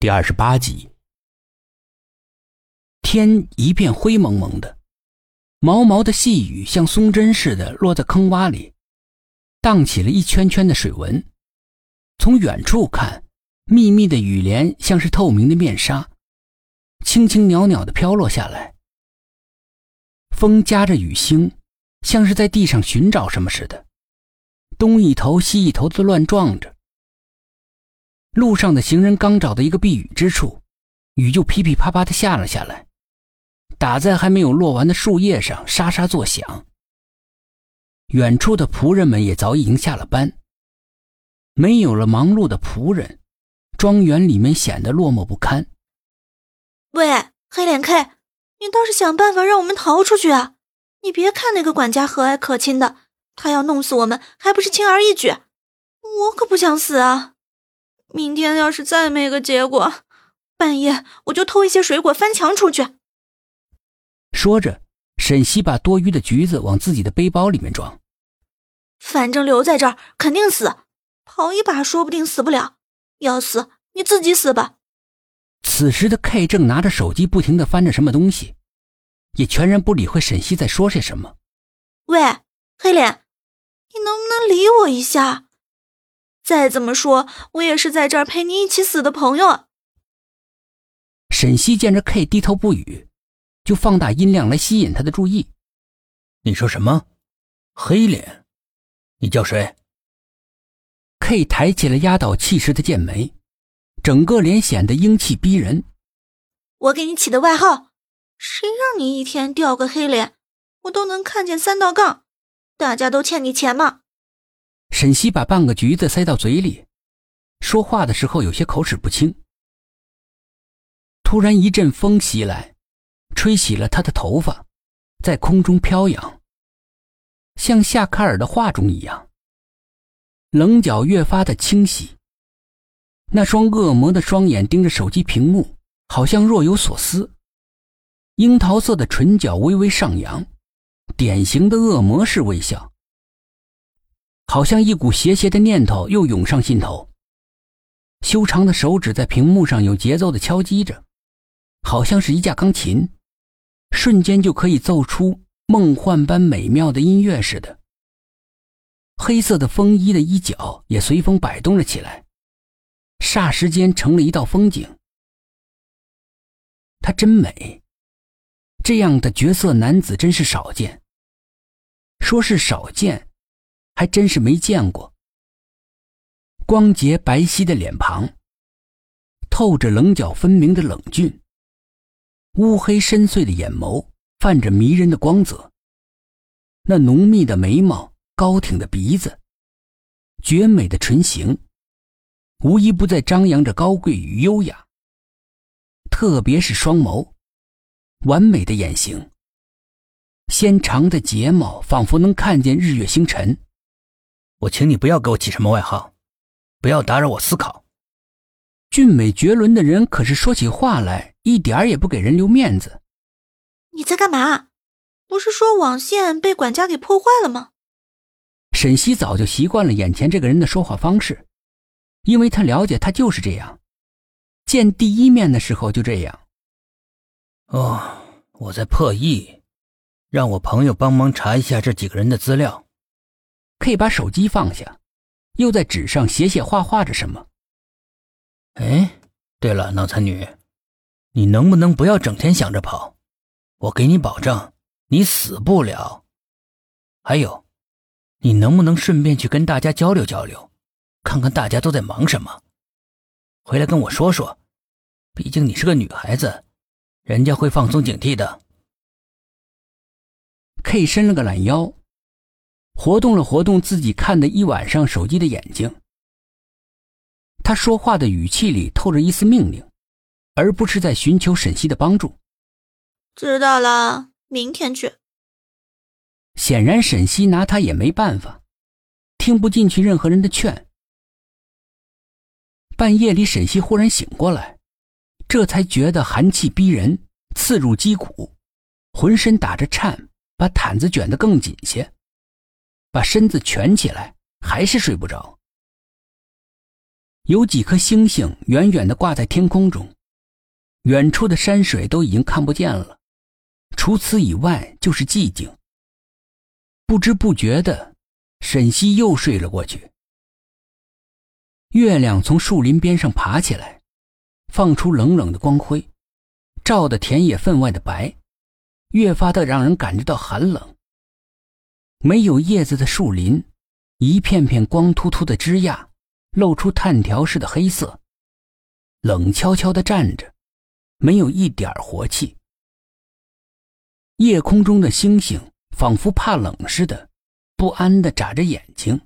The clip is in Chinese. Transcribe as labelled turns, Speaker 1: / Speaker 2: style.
Speaker 1: 第二十八集，天一片灰蒙蒙的，毛毛的细雨像松针似的落在坑洼里，荡起了一圈圈的水纹。从远处看，密密的雨帘像是透明的面纱，轻轻袅袅的飘落下来。风夹着雨星，像是在地上寻找什么似的，东一头西一头的乱撞着。路上的行人刚找到一个避雨之处，雨就噼噼啪啪的下了下来，打在还没有落完的树叶上，沙沙作响。远处的仆人们也早已经下了班，没有了忙碌的仆人，庄园里面显得落寞不堪。
Speaker 2: 喂，黑脸 K，你倒是想办法让我们逃出去啊！你别看那个管家和蔼可亲的，他要弄死我们还不是轻而易举？我可不想死啊！明天要是再没个结果，半夜我就偷一些水果翻墙出去。
Speaker 1: 说着，沈西把多余的橘子往自己的背包里面装。
Speaker 2: 反正留在这儿肯定死，跑一把说不定死不了。要死你自己死吧。
Speaker 1: 此时的 K 正拿着手机不停的翻着什么东西，也全然不理会沈西在说些什么。
Speaker 2: 喂，黑脸，你能不能理我一下？再怎么说，我也是在这儿陪你一起死的朋友。
Speaker 1: 沈西见着 K 低头不语，就放大音量来吸引他的注意。
Speaker 3: 你说什么？黑脸？你叫谁
Speaker 1: ？K 抬起了压倒气势的剑眉，整个脸显得英气逼人。
Speaker 2: 我给你起的外号，谁让你一天掉个黑脸，我都能看见三道杠。大家都欠你钱吗？
Speaker 1: 沈西把半个橘子塞到嘴里，说话的时候有些口齿不清。突然一阵风袭来，吹起了他的头发，在空中飘扬，像夏卡尔的画中一样。棱角越发的清晰，那双恶魔的双眼盯着手机屏幕，好像若有所思。樱桃色的唇角微微上扬，典型的恶魔式微笑。好像一股邪邪的念头又涌上心头。修长的手指在屏幕上有节奏的敲击着，好像是一架钢琴，瞬间就可以奏出梦幻般美妙的音乐似的。黑色的风衣的衣角也随风摆动了起来，霎时间成了一道风景。她真美，这样的绝色男子真是少见。说是少见。还真是没见过。光洁白皙的脸庞，透着棱角分明的冷峻，乌黑深邃的眼眸泛着迷人的光泽。那浓密的眉毛，高挺的鼻子，绝美的唇形，无一不在张扬着高贵与优雅。特别是双眸，完美的眼型，纤长的睫毛仿佛能看见日月星辰。
Speaker 3: 我请你不要给我起什么外号，不要打扰我思考。
Speaker 1: 俊美绝伦的人可是说起话来一点儿也不给人留面子。
Speaker 2: 你在干嘛？不是说网线被管家给破坏了吗？
Speaker 1: 沈西早就习惯了眼前这个人的说话方式，因为他了解他就是这样，见第一面的时候就这样。
Speaker 3: 哦，我在破译，让我朋友帮忙查一下这几个人的资料。
Speaker 1: 可以把手机放下，又在纸上写写画画着什么。
Speaker 3: 哎，对了，脑残女，你能不能不要整天想着跑？我给你保证，你死不了。还有，你能不能顺便去跟大家交流交流，看看大家都在忙什么？回来跟我说说，毕竟你是个女孩子，人家会放松警惕的。
Speaker 1: K 伸了个懒腰。活动了活动自己看的一晚上手机的眼睛，他说话的语气里透着一丝命令，而不是在寻求沈西的帮助。
Speaker 2: 知道了，明天去。
Speaker 1: 显然沈西拿他也没办法，听不进去任何人的劝。半夜里，沈西忽然醒过来，这才觉得寒气逼人，刺入肌骨，浑身打着颤，把毯子卷得更紧些。把身子蜷起来，还是睡不着。有几颗星星远远的挂在天空中，远处的山水都已经看不见了，除此以外就是寂静。不知不觉的，沈西又睡了过去。月亮从树林边上爬起来，放出冷冷的光辉，照得田野分外的白，越发的让人感觉到寒冷。没有叶子的树林，一片片光秃秃的枝桠，露出炭条似的黑色，冷悄悄的站着，没有一点活气。夜空中的星星仿佛怕冷似的，不安的眨着眼睛。